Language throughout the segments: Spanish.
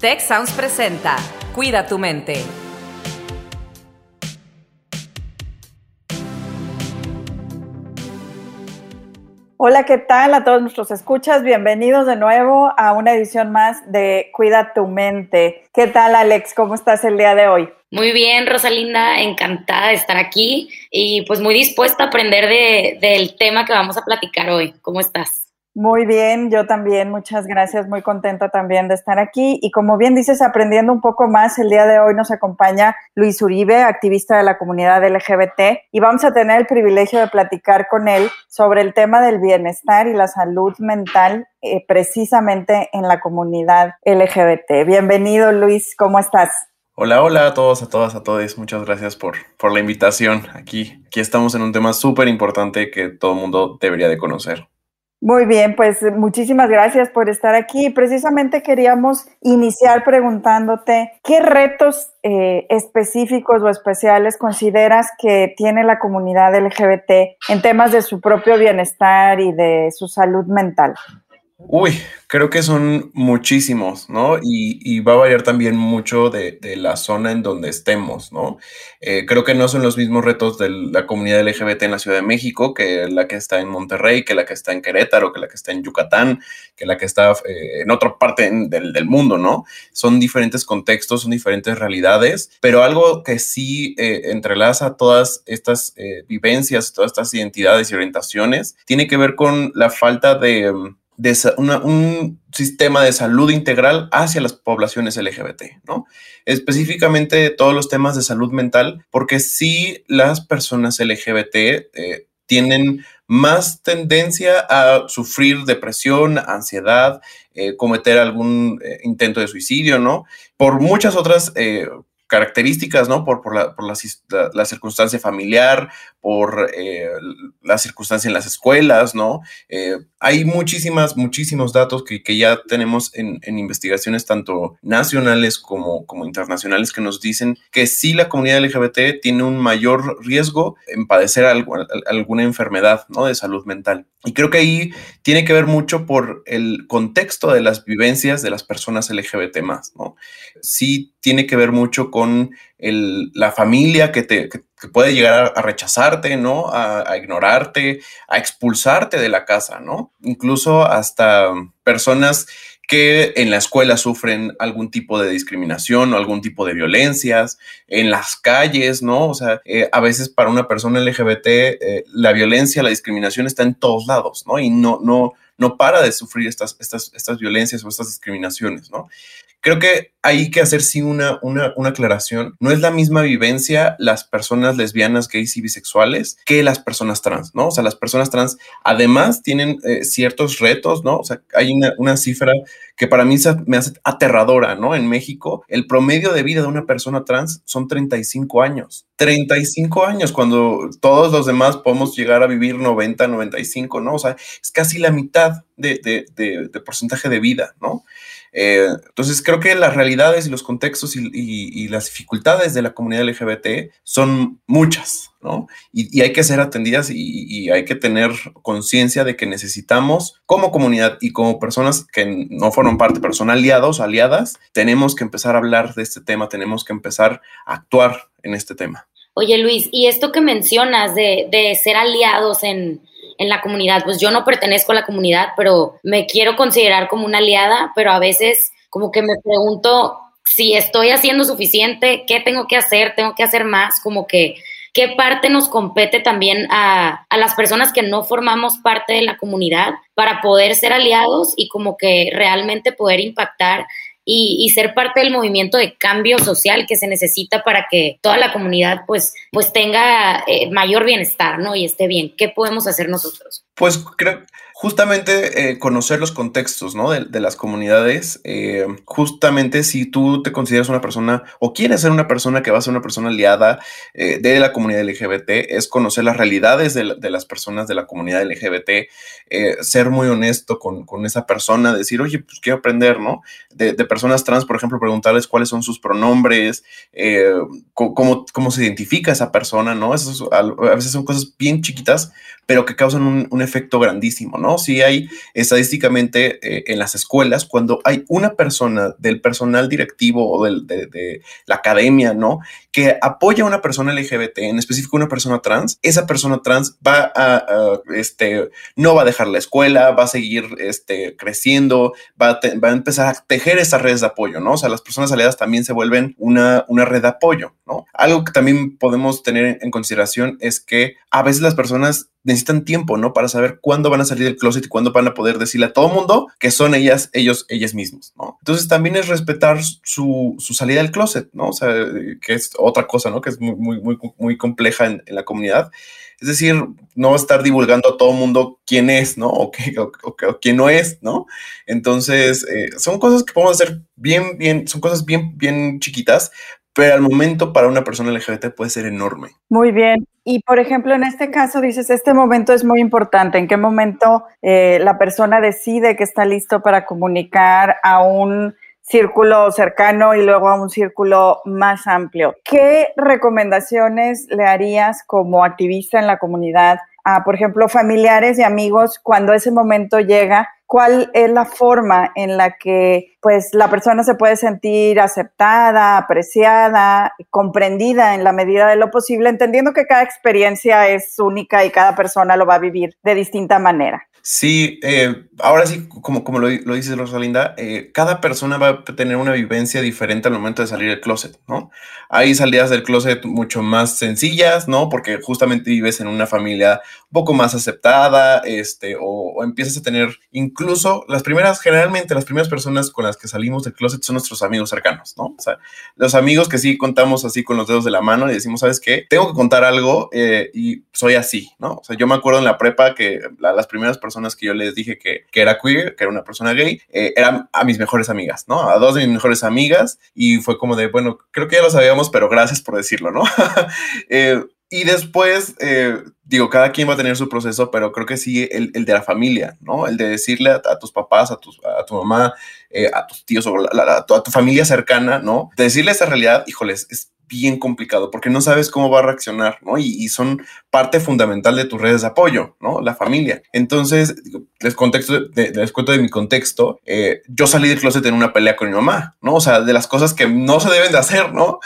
Tech Sounds presenta Cuida tu mente. Hola, ¿qué tal a todos nuestros escuchas? Bienvenidos de nuevo a una edición más de Cuida tu mente. ¿Qué tal, Alex? ¿Cómo estás el día de hoy? Muy bien, Rosalinda, encantada de estar aquí y pues muy dispuesta a aprender de, del tema que vamos a platicar hoy. ¿Cómo estás? Muy bien, yo también, muchas gracias, muy contenta también de estar aquí. Y como bien dices, aprendiendo un poco más, el día de hoy nos acompaña Luis Uribe, activista de la comunidad LGBT, y vamos a tener el privilegio de platicar con él sobre el tema del bienestar y la salud mental eh, precisamente en la comunidad LGBT. Bienvenido, Luis, ¿cómo estás? Hola, hola a todos, a todas, a todos. Muchas gracias por, por la invitación. Aquí, aquí estamos en un tema súper importante que todo el mundo debería de conocer. Muy bien, pues muchísimas gracias por estar aquí. Precisamente queríamos iniciar preguntándote qué retos eh, específicos o especiales consideras que tiene la comunidad LGBT en temas de su propio bienestar y de su salud mental. Uy, creo que son muchísimos, ¿no? Y, va a variar también mucho de, la zona en donde estemos, ¿no? Eh, creo que no son los mismos retos de la comunidad LGBT en la Ciudad de México que la que está en Monterrey, que la que está en Querétaro, que la que está en Yucatán, que la que está eh, en otra parte del, mundo, ¿no? Son diferentes contextos, son diferentes realidades, pero algo que sí eh, entrelaza todas estas vivencias, todas estas identidades y orientaciones, tiene que ver con la falta de de un sistema de salud integral hacia las poblaciones LGBT, ¿no? Específicamente todos los temas de salud mental, porque si las personas LGBT eh, tienen más tendencia a sufrir depresión, ansiedad, eh, cometer algún eh, intento de suicidio, ¿no? Por muchas otras características, ¿no? Por, por, la, por la, circunstancia familiar, por eh, la circunstancia en las escuelas, ¿no? Eh, hay muchísimas, muchísimos datos que, que ya tenemos en, investigaciones tanto nacionales como, como internacionales que nos dicen que sí la comunidad LGBT tiene un mayor riesgo en padecer algo, alguna enfermedad, ¿no? De salud mental. Y creo que ahí tiene que ver mucho por el contexto de las vivencias de las personas LGBT más, ¿no? Sí tiene que ver mucho con el, la familia que, te, puede llegar a, rechazarte, ¿no? A, a, ignorarte, a expulsarte de la casa, ¿no? Incluso hasta personas que en la escuela sufren algún tipo de discriminación o algún tipo de violencias, en las calles, ¿no? O sea, eh, a veces para una persona LGBT eh, la violencia, la discriminación está en todos lados, ¿no? Y no, no, no para de sufrir estas, estas, estas violencias o estas discriminaciones, ¿no? Creo que hay que hacer sí una, una, una, aclaración. No es la misma vivencia las personas lesbianas, gays y bisexuales que las personas trans, ¿no? O sea, las personas trans además tienen eh, ciertos retos, ¿no? O sea, hay una, una cifra que para mí me hace aterradora, ¿no? En México, el promedio de vida de una persona trans son 35 años. 35 años, cuando todos los demás podemos llegar a vivir 90, 95, ¿no? O sea, es casi la mitad de, de, de, de porcentaje de vida, ¿no? Eh, entonces, creo que las realidades y los contextos y, las dificultades de la comunidad LGBT son muchas, ¿no? Y, hay que ser atendidas y, hay que tener conciencia de que necesitamos, como comunidad y como personas que no forman parte, pero son aliados, aliadas, tenemos que empezar a hablar de este tema, tenemos que empezar a actuar en este tema. Oye, Luis, y esto que mencionas de, de ser aliados en en la comunidad. Pues yo no pertenezco a la comunidad, pero me quiero considerar como una aliada, pero a veces como que me pregunto si estoy haciendo suficiente, qué tengo que hacer, tengo que hacer más, como que qué parte nos compete también a, a, las personas que no formamos parte de la comunidad para poder ser aliados y como que realmente poder impactar y, ser parte del movimiento de cambio social que se necesita para que toda la comunidad pues, pues tenga eh, mayor bienestar, ¿no? Y esté bien. ¿Qué podemos hacer nosotros? Pues creo, justamente eh, conocer los contextos ¿no? de, las comunidades, eh, justamente si tú te consideras una persona o quieres ser una persona que va a ser una persona aliada eh, de la comunidad LGBT, es conocer las realidades de, las personas de la comunidad LGBT, ser muy honesto con, con, esa persona, decir, oye, pues quiero aprender, ¿no? De, personas trans, por ejemplo, preguntarles cuáles son sus pronombres, cómo, cómo, se identifica esa persona, ¿no? Eso a veces son cosas bien chiquitas, pero que causan un, un efecto grandísimo, ¿no? ¿No? Sí hay estadísticamente eh, en las escuelas, cuando hay una persona del personal directivo o del, de, la academia, ¿no? Que apoya a una persona LGBT, en específico una persona trans, esa persona trans va a, este, no va a dejar la escuela, va a seguir este, creciendo, va a, va a empezar a tejer esas redes de apoyo, ¿no? O sea, las personas aliadas también se vuelven una, una red de apoyo, ¿no? Algo que también podemos tener en consideración es que a veces las personas necesitan tiempo, ¿no? Para saber cuándo van a salir del closet y cuándo van a poder decirle a todo mundo que son ellas, ellos, ellas mismos, ¿no? Entonces también es respetar su, salida del closet, ¿no? O sea, que es otra cosa, ¿no? Que es muy, muy, muy, muy compleja en, la comunidad. Es decir, no estar divulgando a todo mundo quién es, ¿no? O, qué, o, quién no es, ¿no? Entonces, eh, son cosas que podemos hacer bien, bien, son cosas bien, bien chiquitas, pero al momento para una persona LGBT puede ser enorme. Muy bien. Y por ejemplo, en este caso dices, este momento es muy importante. ¿En qué momento eh, la persona decide que está listo para comunicar a un círculo cercano y luego a un círculo más amplio? ¿Qué recomendaciones le harías como activista en la comunidad a, por ejemplo, familiares y amigos cuando ese momento llega? ¿Cuál es la forma en la que pues la persona se puede sentir aceptada, apreciada, comprendida en la medida de lo posible, entendiendo que cada experiencia es única y cada persona lo va a vivir de distinta manera? Sí, eh, ahora sí, como, como lo, lo dice Rosalinda, eh, cada persona va a tener una vivencia diferente al momento de salir del closet, ¿no? Hay salidas del closet mucho más sencillas, ¿no? Porque justamente vives en una familia un poco más aceptada, este, o, o empiezas a tener incluso las primeras, generalmente las primeras personas con las que salimos del closet son nuestros amigos cercanos, ¿no? O sea, los amigos que sí contamos así con los dedos de la mano y decimos, ¿sabes qué? Tengo que contar algo eh, y soy así, ¿no? O sea, yo me acuerdo en la prepa que las primeras personas que yo les dije que, que era queer, que era una persona gay, eh, eran a mis mejores amigas, ¿no? A dos de mis mejores amigas y fue como de, bueno, creo que ya lo sabíamos, pero gracias por decirlo, ¿no? eh, y después, eh, digo, cada quien va a tener su proceso, pero creo que sí el, el de la familia, ¿no? El de decirle a, tus papás, a, tus, a tu mamá, eh, a tus tíos o a, tu, tu, familia cercana, ¿no? De decirle esa realidad, híjoles, es bien complicado porque no sabes cómo va a reaccionar, ¿no? Y, son parte fundamental de tus redes de apoyo, ¿no? La familia. Entonces, les, contexto de, cuento de mi contexto. Eh, yo salí del closet en una pelea con mi mamá, ¿no? O sea, de las cosas que no se deben de hacer, ¿no?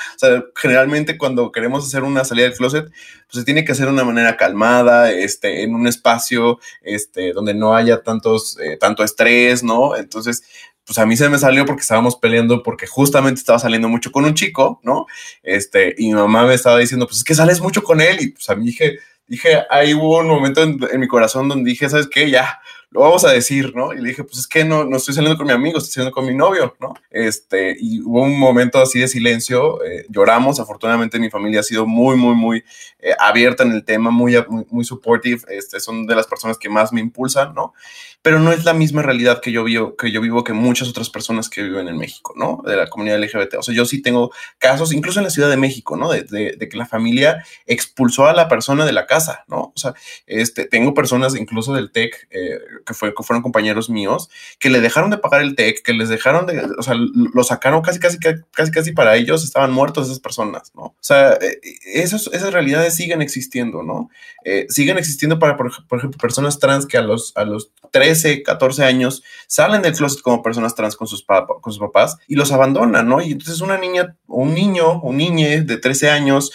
Generalmente cuando queremos hacer una salida del closet, pues se tiene que hacer de una manera calmada, este, en un espacio, este, donde no haya tantos, eh, tanto estrés, ¿no? Entonces, pues a mí se me salió porque estábamos peleando porque justamente estaba saliendo mucho con un chico, ¿no? Este, y mi mamá me estaba diciendo, pues es que sales mucho con él y pues a mí dije, dije, ahí hubo un momento en, mi corazón donde dije, ¿sabes qué? Ya, lo vamos a decir, ¿no? Y le dije, pues es que no, no estoy saliendo con mi amigo, estoy saliendo con mi novio, ¿no? Este, y hubo un momento así de silencio, eh, lloramos, afortunadamente mi familia ha sido muy, muy, muy eh, abierta en el tema, muy, muy, muy, supportive, este, son de las personas que más me impulsan, ¿no? Pero no es la misma realidad que yo vivo, que yo vivo que muchas otras personas que viven en México, ¿no? De la comunidad LGBT. O sea, yo sí tengo casos, incluso en la Ciudad de México, ¿no? De, que la familia expulsó a la persona de la casa, ¿no? O sea, este, tengo personas incluso del TEC, eh, que, fue, que fueron compañeros míos, que le dejaron de pagar el TEC, que les dejaron de, o sea, lo sacaron casi, casi, casi, casi para ellos, estaban muertos esas personas, ¿no? O sea, eh, esas, esas realidades siguen existiendo, ¿no? Eh, siguen existiendo para, por, por, ejemplo, personas trans que a los, a los 13, 14 años salen del closet como personas trans con sus, pap con sus papás y los abandonan, ¿no? Y entonces una niña, un niño, un niñe de 13 años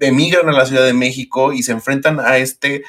emigran a la Ciudad de México y se enfrentan a este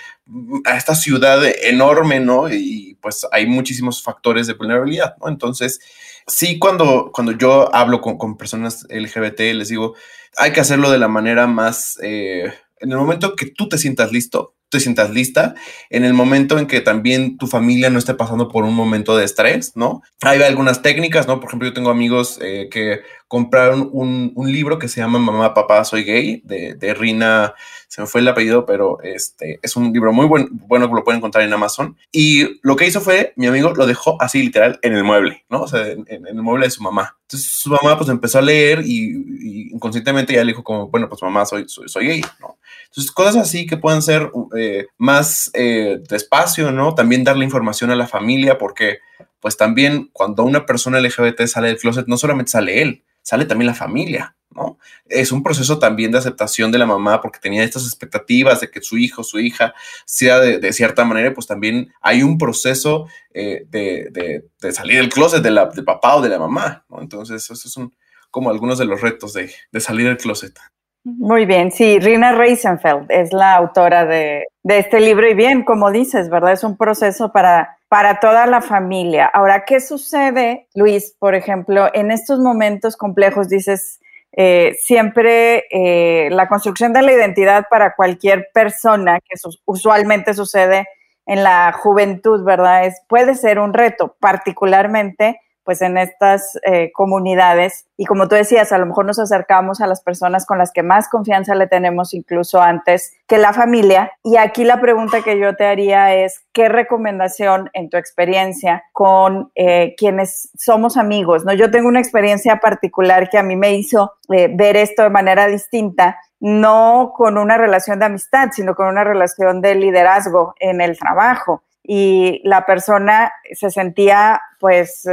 a esta ciudad enorme, ¿no? Y pues hay muchísimos factores de vulnerabilidad, ¿no? Entonces, sí, cuando, cuando yo hablo con, con personas LGBT, les digo, hay que hacerlo de la manera más, eh, en el momento que tú te sientas listo, te sientas lista, en el momento en que también tu familia no esté pasando por un momento de estrés, ¿no? Hay algunas técnicas, ¿no? Por ejemplo, yo tengo amigos eh, que compraron un, un, libro que se llama Mamá, Papá, Soy Gay, de, de, Rina, se me fue el apellido, pero este es un libro muy buen, bueno que lo pueden encontrar en Amazon. Y lo que hizo fue, mi amigo lo dejó así literal en el mueble, ¿no? O sea, en, en el mueble de su mamá. Entonces su mamá pues empezó a leer y, y inconscientemente ya le dijo como, bueno, pues mamá, soy, soy, soy gay, ¿no? Entonces cosas así que pueden ser eh, más eh, despacio, ¿no? También darle información a la familia porque pues también cuando una persona LGBT sale del closet, no solamente sale él, sale también la familia, ¿no? Es un proceso también de aceptación de la mamá porque tenía estas expectativas de que su hijo, su hija sea de, cierta manera, pues también hay un proceso eh, de, salir del closet de del papá o de la mamá, ¿no? Entonces, esos son como algunos de los retos de, salir del closet. Muy bien, sí, Rina Reisenfeld es la autora de, este libro y bien, como dices, ¿verdad? Es un proceso para, para toda la familia. Ahora, ¿qué sucede, Luis, por ejemplo, en estos momentos complejos? Dices, eh, siempre eh, la construcción de la identidad para cualquier persona, que usualmente sucede en la juventud, ¿verdad? Es, puede ser un reto, particularmente pues en estas eh, comunidades. Y como tú decías, a lo mejor nos acercamos a las personas con las que más confianza le tenemos incluso antes que la familia. Y aquí la pregunta que yo te haría es, ¿qué recomendación en tu experiencia con eh, quienes somos amigos? ¿no? Yo tengo una experiencia particular que a mí me hizo eh, ver esto de manera distinta no con una relación de amistad, sino con una relación de liderazgo en el trabajo. Y la persona se sentía pues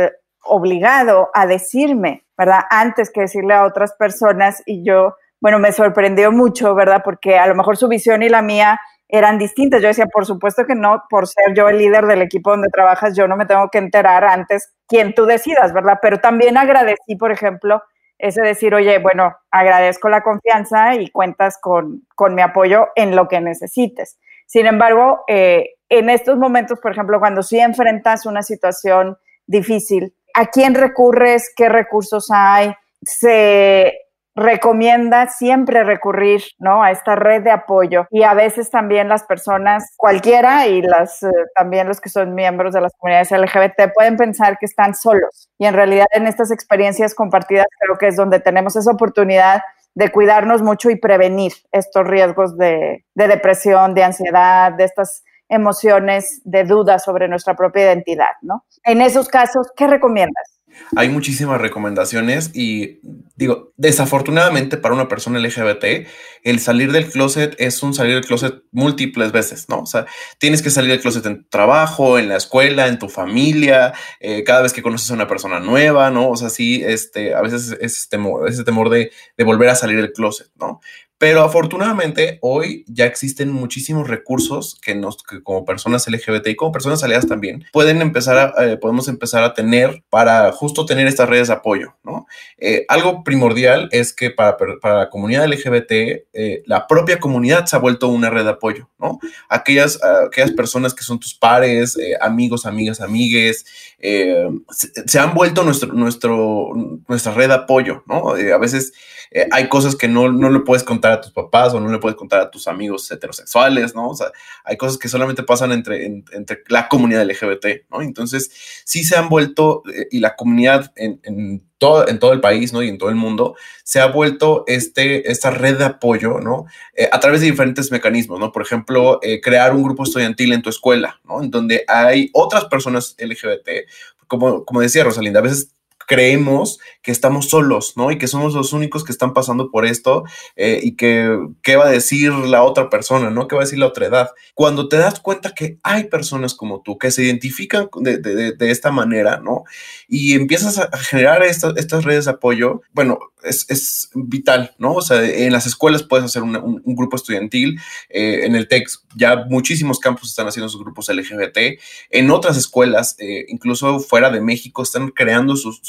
obligado a decirme, ¿verdad? Antes que decirle a otras personas y yo, bueno, me sorprendió mucho, ¿verdad? Porque a lo mejor su visión y la mía eran distintas. Yo decía, por supuesto que no, por ser yo el líder del equipo donde trabajas, yo no me tengo que enterar antes quien tú decidas, ¿verdad? Pero también agradecí, por ejemplo, ese decir, oye, bueno, agradezco la confianza y cuentas con, con mi apoyo en lo que necesites. Sin embargo, eh, en estos momentos, por ejemplo, cuando sí enfrentas una situación difícil, ¿A quién recurres? ¿Qué recursos hay? Se recomienda siempre recurrir ¿no? a esta red de apoyo y a veces también las personas, cualquiera y las, eh, también los que son miembros de las comunidades LGBT pueden pensar que están solos y en realidad en estas experiencias compartidas creo que es donde tenemos esa oportunidad de cuidarnos mucho y prevenir estos riesgos de, de depresión, de ansiedad, de estas emociones de duda sobre nuestra propia identidad, ¿no? En esos casos, ¿qué recomiendas? Hay muchísimas recomendaciones y digo, desafortunadamente para una persona LGBT, el salir del closet es un salir del closet múltiples veces, ¿no? O sea, tienes que salir del closet en tu trabajo, en la escuela, en tu familia, eh, cada vez que conoces a una persona nueva, ¿no? O sea, sí, este, a veces es temor, ese temor de, de volver a salir del closet, ¿no? Pero afortunadamente hoy ya existen muchísimos recursos que, nos, como personas LGBT y como personas aliadas también pueden empezar a, eh, podemos empezar a tener para justo tener estas redes de apoyo, ¿no? Eh, algo primordial es que para, para la comunidad LGBT, eh, la propia comunidad se ha vuelto una red de apoyo, ¿no? Aquellas, aquellas personas que son tus pares, amigos, amigas, amigues, se, se, han vuelto nuestro, nuestro, nuestra red de apoyo, ¿no? a veces eh, hay cosas que no, no le puedes contar a tus papás o no le puedes contar a tus amigos heterosexuales, ¿no? O sea, hay cosas que solamente pasan entre, entre la comunidad LGBT, ¿no? Entonces, sí se han vuelto, eh, y la comunidad en, todo, en todo el país, ¿no? Y en todo el mundo, se ha vuelto este, esta red de apoyo, ¿no? Eh, a través de diferentes mecanismos, ¿no? Por ejemplo, crear un grupo estudiantil en tu escuela, ¿no? En donde hay otras personas LGBT, como, como decía Rosalinda, a veces creemos que estamos solos, ¿no? Y que somos los únicos que están pasando por esto eh, y que qué va a decir la otra persona, ¿no? ¿Qué va a decir la otra edad? Cuando te das cuenta que hay personas como tú que se identifican de, esta manera, ¿no? Y empiezas a generar estas redes de apoyo, bueno, es, vital, ¿no? O sea, en las escuelas puedes hacer un, grupo estudiantil, eh, en el TEC ya muchísimos campos están haciendo sus grupos LGBT, en otras escuelas, eh, incluso fuera de México, están creando sus,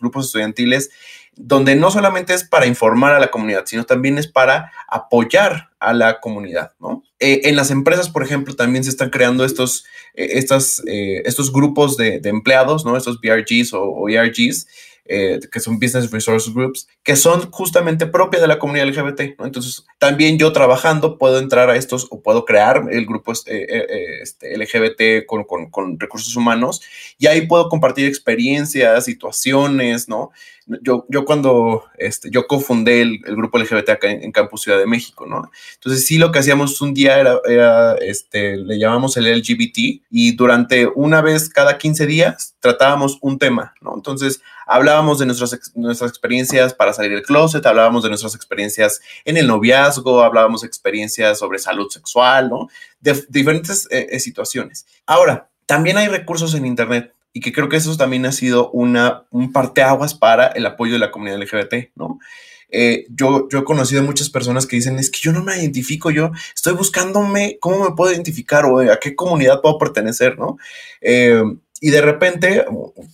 grupos estudiantiles, donde no solamente es para informar a la comunidad, sino también es para apoyar a la comunidad, ¿no? Eh, en las empresas, por ejemplo, también se están creando estos, estas, estos grupos de, empleados, ¿no? Estos BRGs o, o ERGs, eh, que son Business Resource Groups, que son justamente propias de la comunidad LGBT. ¿no? Entonces, también yo trabajando puedo entrar a estos o puedo crear el grupo este, eh, eh, este LGBT con, con, con, recursos humanos y ahí puedo compartir experiencias, situaciones, ¿no? Yo, yo cuando este, yo cofundé el, grupo LGBT acá en, Campus Ciudad de México, ¿no? Entonces, sí, lo que hacíamos un día era, era este, le llamamos el LGBT y durante una vez cada 15 días tratábamos un tema, ¿no? Entonces, hablábamos de nuestras, nuestras experiencias para salir del closet, hablábamos de nuestras experiencias en el noviazgo, hablábamos de experiencias sobre salud sexual, ¿no? De, diferentes eh, eh, situaciones. Ahora, también hay recursos en Internet y que creo que eso también ha sido una, un parteaguas para el apoyo de la comunidad LGBT, ¿no? eh, yo, yo he conocido muchas personas que dicen, es que yo no me identifico, yo estoy buscándome cómo me puedo identificar o a qué comunidad puedo pertenecer, ¿no? Eh, y de repente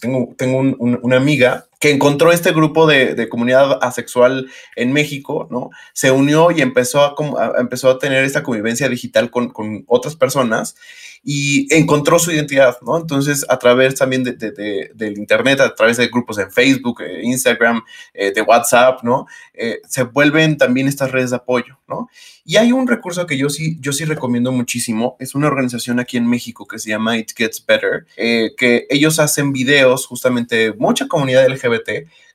tengo, tengo una amiga que encontró este grupo de, comunidad asexual en México, ¿no? Se unió y empezó a, empezó a tener esta convivencia digital con, con otras personas y encontró su identidad, ¿no? Entonces, a través también de, del Internet, a través de grupos en Facebook, eh, Instagram, eh, de WhatsApp, ¿no? Eh, se vuelven también estas redes de apoyo, ¿no? Y hay un recurso que yo sí, yo sí recomiendo muchísimo, es una organización aquí en México que se llama It Gets Better, que ellos hacen videos justamente, mucha comunidad LGBT,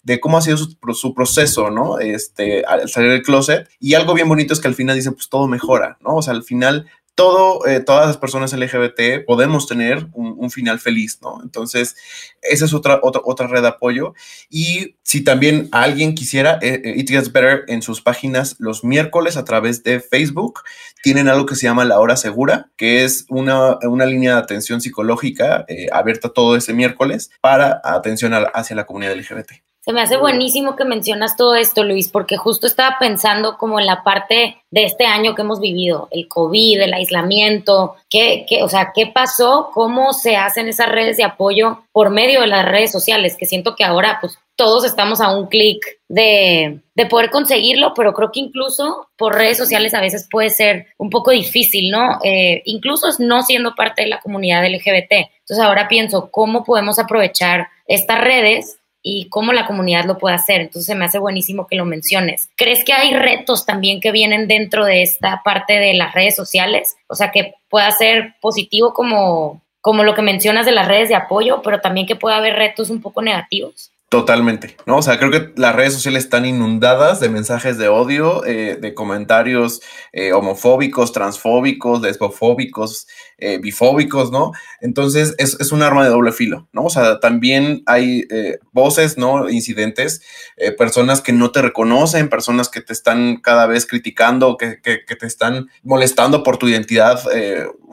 de cómo ha sido su, su, proceso, ¿no? Este, al salir del closet. Y algo bien bonito es que al final dicen, pues todo mejora, ¿no? O sea, al final todo, eh, todas las personas LGBT podemos tener un, final feliz, ¿no? Entonces, esa es otra, otra, otra red de apoyo. Y si también alguien quisiera, eh, eh, It Gets Better en sus páginas los miércoles a través de Facebook, tienen algo que se llama La Hora Segura, que es una, una línea de atención psicológica abierta todo ese miércoles para atención hacia la comunidad LGBT. Se me hace buenísimo que mencionas todo esto, Luis, porque justo estaba pensando como en la parte de este año que hemos vivido, el COVID, el aislamiento, qué, qué, o sea, qué pasó, cómo se hacen esas redes de apoyo por medio de las redes sociales, que siento que ahora pues todos estamos a un clic de, de, poder conseguirlo, pero creo que incluso por redes sociales a veces puede ser un poco difícil, ¿no? Eh, incluso no siendo parte de la comunidad LGBT. Entonces ahora pienso, ¿cómo podemos aprovechar estas redes y cómo la comunidad lo puede hacer. Entonces me hace buenísimo que lo menciones. ¿Crees que hay retos también que vienen dentro de esta parte de las redes sociales? O sea, que pueda ser positivo como, como lo que mencionas de las redes de apoyo, pero también que pueda haber retos un poco negativos. Totalmente, ¿no? O sea, creo que las redes sociales están inundadas de mensajes de odio, eh, de comentarios eh, homofóbicos, transfóbicos, lesbofóbicos, eh, bifóbicos, ¿no? Entonces es, es, un arma de doble filo, ¿no? O sea, también hay voces, ¿no? Incidentes, personas que no te reconocen, personas que te están cada vez criticando, que, que te están molestando por tu identidad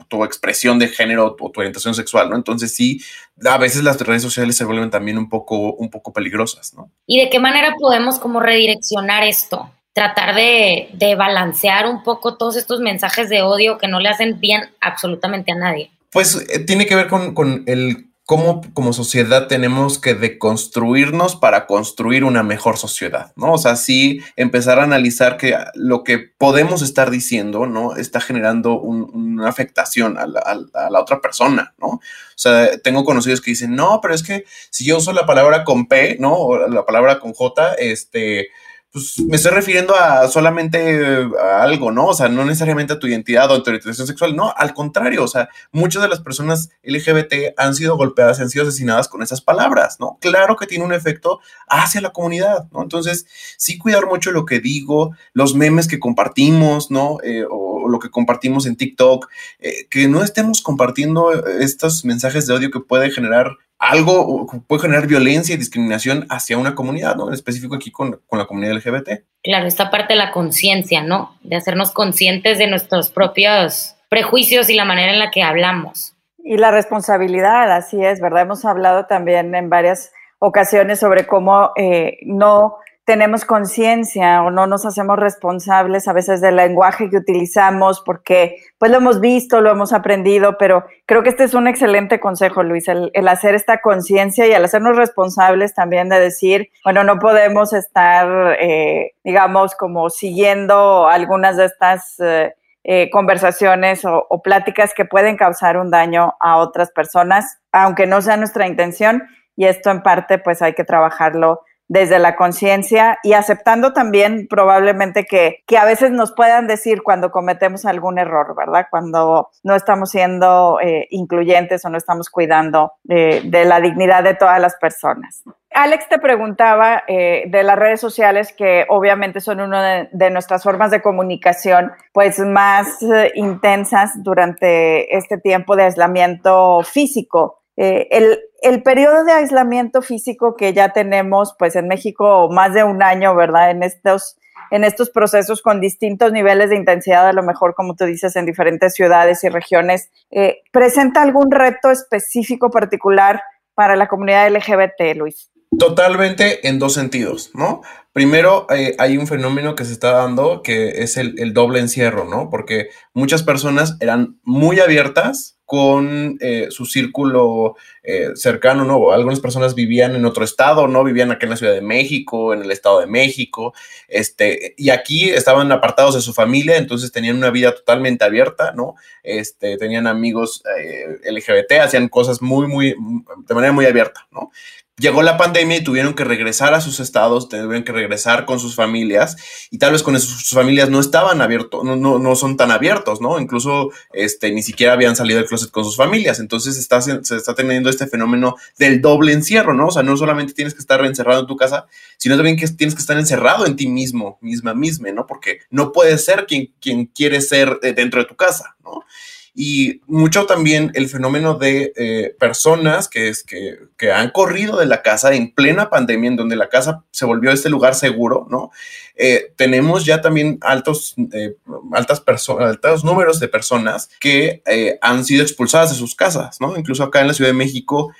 tu expresión de género o tu orientación sexual, ¿no? Entonces sí, a veces las redes sociales se vuelven también un poco, un poco peligrosas, ¿no? ¿Y de qué manera podemos como redireccionar esto? Tratar de, de balancear un poco todos estos mensajes de odio que no le hacen bien absolutamente a nadie. Pues eh, tiene que ver con, con el cómo como sociedad tenemos que deconstruirnos para construir una mejor sociedad, ¿no? O sea, sí empezar a analizar que lo que podemos estar diciendo, ¿no? Está generando una afectación a la, a la, otra persona, ¿no? O sea, tengo conocidos que dicen, no, pero es que si yo uso la palabra con P, ¿no? O la palabra con J, este, pues me estoy refiriendo a solamente a algo, ¿no? O sea, no necesariamente a tu identidad o a tu orientación sexual, no, al contrario, o sea, muchas de las personas LGBT han sido golpeadas, han sido asesinadas con esas palabras, ¿no? Claro que tiene un efecto hacia la comunidad, ¿no? Entonces, sí cuidar mucho lo que digo, los memes que compartimos, ¿no? Eh, o, lo que compartimos en TikTok, eh, que no estemos compartiendo estos mensajes de odio que puede generar algo puede generar violencia y discriminación hacia una comunidad, ¿no? En específico aquí con, con la comunidad LGBT. Claro, esta parte de la conciencia, ¿no? De hacernos conscientes de nuestros propios prejuicios y la manera en la que hablamos. Y la responsabilidad, así es, ¿verdad? Hemos hablado también en varias ocasiones sobre cómo eh, no tenemos conciencia o no nos hacemos responsables a veces del lenguaje que utilizamos porque pues lo hemos visto, lo hemos aprendido, pero creo que este es un excelente consejo, Luis, el, hacer esta conciencia y al hacernos responsables también de decir, bueno, no podemos estar, eh, digamos, como siguiendo algunas de estas... Eh, eh, conversaciones o, o, pláticas que pueden causar un daño a otras personas, aunque no sea nuestra intención, y esto en parte pues hay que trabajarlo desde la conciencia y aceptando también probablemente que, que, a veces nos puedan decir cuando cometemos algún error, ¿verdad? Cuando no estamos siendo eh, incluyentes o no estamos cuidando eh, de la dignidad de todas las personas. Alex te preguntaba eh, de las redes sociales que obviamente son una de, nuestras formas de comunicación pues más intensas durante este tiempo de aislamiento físico. El, el periodo de aislamiento físico que ya tenemos, pues en México más de un año, ¿verdad? En estos, en estos procesos con distintos niveles de intensidad, a lo mejor, como tú dices, en diferentes ciudades y regiones, eh, ¿presenta algún reto específico particular para la comunidad LGBT, Luis? Totalmente en dos sentidos, ¿no? Primero, eh, hay un fenómeno que se está dando que es el, doble encierro, ¿no? Porque muchas personas eran muy abiertas con eh, su círculo eh, cercano, ¿no? Algunas personas vivían en otro estado, ¿no? Vivían aquí en la Ciudad de México, en el Estado de México, este, y aquí estaban apartados de su familia, entonces tenían una vida totalmente abierta, ¿no? Este, tenían amigos LGBT, hacían cosas muy, muy, de manera muy abierta, ¿no? Llegó la pandemia y tuvieron que regresar a sus estados, tuvieron que regresar con sus familias y tal vez con sus familias no estaban abiertos, no, no, no son tan abiertos, ¿no? Incluso este, ni siquiera habían salido del closet con sus familias. Entonces está, se está teniendo este fenómeno del doble encierro, ¿no? O sea, no solamente tienes que estar encerrado en tu casa, sino también que tienes que estar encerrado en ti mismo, misma, misma, ¿no? Porque no puedes ser quien, quien quieres ser eh, dentro de tu casa, ¿no? Y mucho también el fenómeno de eh, personas que, es, que, que, han corrido de la casa en plena pandemia, en donde la casa se volvió este lugar seguro, ¿no? Eh, tenemos ya también altos, eh, altas altos números de personas que han sido expulsadas de sus casas, ¿no? Incluso acá en la Ciudad de México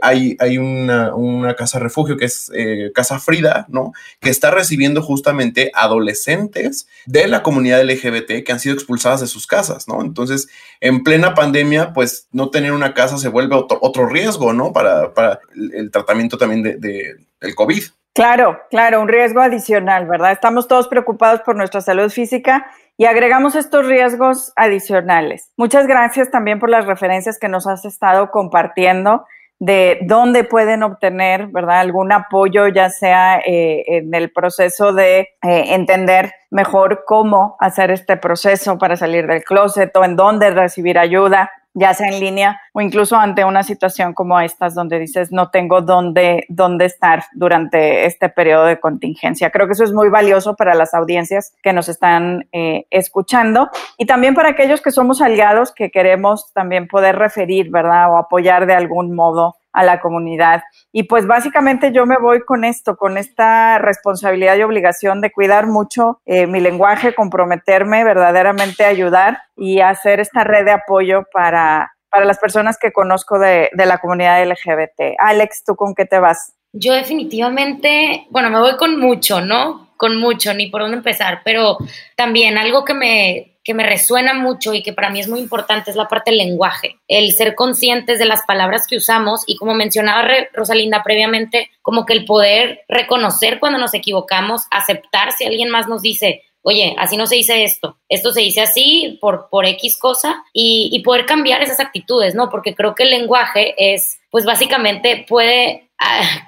hay, hay una, una, casa refugio que es Casa Frida, ¿no? Que está recibiendo justamente adolescentes de la comunidad LGBT que han sido expulsadas de sus casas, ¿no? Entonces, en plena pandemia, pues no tener una casa se vuelve otro, riesgo, ¿no? Para, el, tratamiento también de, del COVID. Claro, claro, un riesgo adicional, ¿verdad? Estamos todos preocupados por nuestra salud física y agregamos estos riesgos adicionales. Muchas gracias también por las referencias que nos has estado compartiendo de dónde pueden obtener, ¿verdad? Algún apoyo, ya sea eh, en el proceso de eh, entender mejor cómo hacer este proceso para salir del closet o en dónde recibir ayuda ya sea en línea o incluso ante una situación como estas donde dices no tengo dónde, dónde estar durante este periodo de contingencia. Creo que eso es muy valioso para las audiencias que nos están eh, escuchando y también para aquellos que somos aliados que queremos también poder referir, ¿verdad? O apoyar de algún modo a la comunidad. Y pues básicamente yo me voy con esto, con esta responsabilidad y obligación de cuidar mucho eh, mi lenguaje, comprometerme verdaderamente a ayudar y hacer esta red de apoyo para, para las personas que conozco de, de la comunidad LGBT. Alex, ¿tú con qué te vas? Yo definitivamente, bueno, me voy con mucho, ¿no? Con mucho, ni por dónde empezar, pero también algo que me que me resuena mucho y que para mí es muy importante es la parte del lenguaje, el ser conscientes de las palabras que usamos y como mencionaba Rosalinda previamente, como que el poder reconocer cuando nos equivocamos, aceptar si alguien más nos dice, oye, así no se dice esto, esto se dice así por, por X cosa y, y poder cambiar esas actitudes, ¿no? Porque creo que el lenguaje es, pues básicamente puede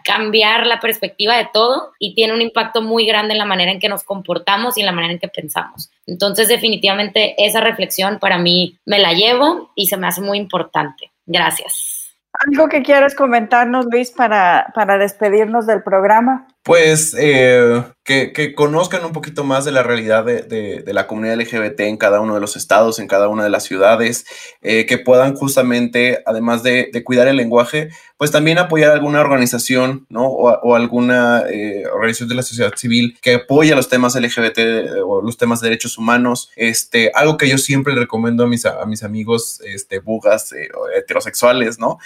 cambiar la perspectiva de todo y tiene un impacto muy grande en la manera en que nos comportamos y en la manera en que pensamos. Entonces, definitivamente esa reflexión para mí me la llevo y se me hace muy importante. Gracias. ¿Algo que quieras comentarnos, Luis, para, para despedirnos del programa? Pues eh, que, conozcan un poquito más de la realidad de, la comunidad LGBT en cada uno de los estados, en cada una de las ciudades, eh, que puedan justamente, además de, cuidar el lenguaje, pues también apoyar alguna organización, ¿no? O, alguna eh, organización de la sociedad civil que apoya los temas LGBT o los temas de derechos humanos. Este, algo que yo siempre recomiendo a mis, a mis amigos este, bugas heterosexuales, ¿no?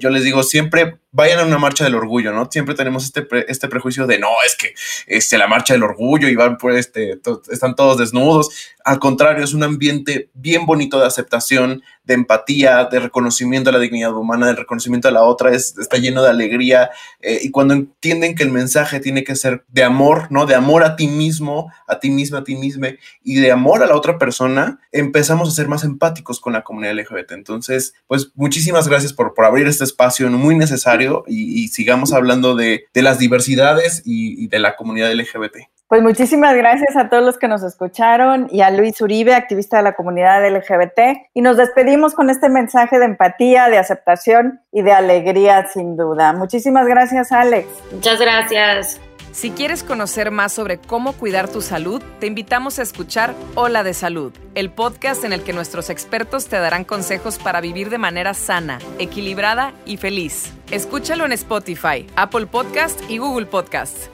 yo les digo, siempre vayan a una marcha del orgullo, ¿no? Siempre tenemos este, este prejuicio de no, es que este, la marcha del orgullo y van por este, están todos desnudos. Al contrario, es un ambiente bien bonito de aceptación, de empatía, de reconocimiento de la dignidad humana, de reconocimiento a la otra, es, está lleno de alegría. Eh, y cuando entienden que el mensaje tiene que ser de amor, ¿no? De amor a ti mismo, a ti misma, a ti misma, y de amor a la otra persona, empezamos a ser más empáticos con la comunidad LGBT. Entonces, pues muchísimas gracias por, por abrir este espacio muy necesario y, sigamos hablando de, de las diversidades y, y de la comunidad LGBT. Pues muchísimas gracias a todos los que nos escucharon y a Luis Uribe, activista de la comunidad LGBT. Y nos despedimos con este mensaje de empatía, de aceptación y de alegría, sin duda. Muchísimas gracias, Alex. Muchas gracias. Si quieres conocer más sobre cómo cuidar tu salud, te invitamos a escuchar Hola de Salud, el podcast en el que nuestros expertos te darán consejos para vivir de manera sana, equilibrada y feliz. Escúchalo en Spotify, Apple Podcast y Google Podcast.